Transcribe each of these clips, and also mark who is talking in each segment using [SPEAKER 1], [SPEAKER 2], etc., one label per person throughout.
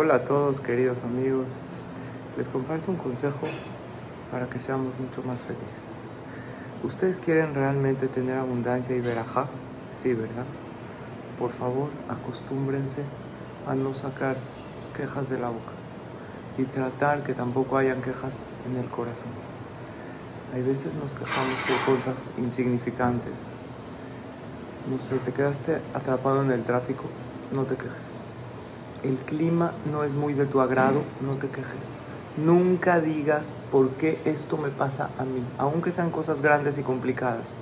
[SPEAKER 1] Hola a todos queridos amigos, les comparto un consejo para que seamos mucho más felices. ¿Ustedes quieren realmente tener abundancia y verajá? Sí, ¿verdad? Por favor, acostúmbrense a no sacar quejas de la boca y tratar que tampoco hayan quejas en el corazón. Hay veces nos quejamos por cosas insignificantes. No sé, te quedaste atrapado en el tráfico, no te quejes el clima no es muy de tu agrado, no te quejes. Nunca digas por qué esto me pasa a mí, aunque sean cosas grandes y complicadas.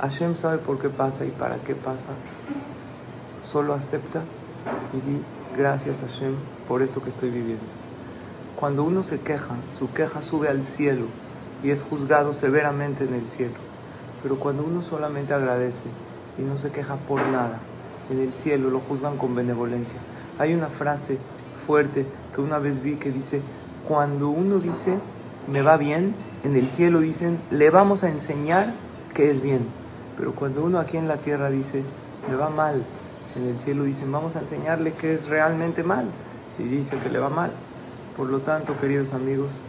[SPEAKER 1] Hashem sabe por qué pasa y para qué pasa. Solo acepta y di gracias Hashem por esto que estoy viviendo. Cuando uno se queja, su queja sube al cielo y es juzgado severamente en el cielo. Pero cuando uno solamente agradece y no se queja por nada, en el cielo lo juzgan con benevolencia. Hay una frase fuerte que una vez vi que dice, cuando uno dice, me va bien, en el cielo dicen, le vamos a enseñar que es bien. Pero cuando uno aquí en la tierra dice, me va mal, en el cielo dicen, vamos a enseñarle que es realmente mal, si dice que le va mal. Por lo tanto, queridos amigos,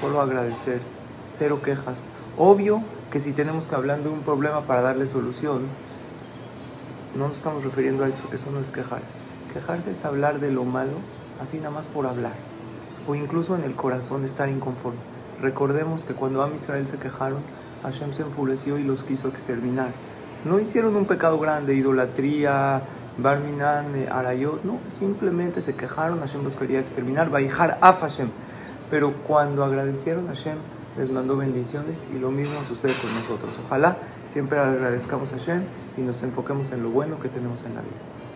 [SPEAKER 1] solo agradecer, cero quejas. Obvio que si tenemos que hablar de un problema para darle solución, no nos estamos refiriendo a eso, eso no es quejarse. Quejarse es hablar de lo malo, así nada más por hablar. O incluso en el corazón estar inconforme. Recordemos que cuando a Israel se quejaron, Hashem se enfureció y los quiso exterminar. No hicieron un pecado grande, idolatría, Barminan, eh, Arayot, no, simplemente se quejaron, Hashem los quería exterminar, Baijar af Hashem. Pero cuando agradecieron Hashem, les mandó bendiciones y lo mismo sucede con nosotros. Ojalá siempre agradezcamos a Hashem y nos enfoquemos en lo bueno que tenemos en la vida.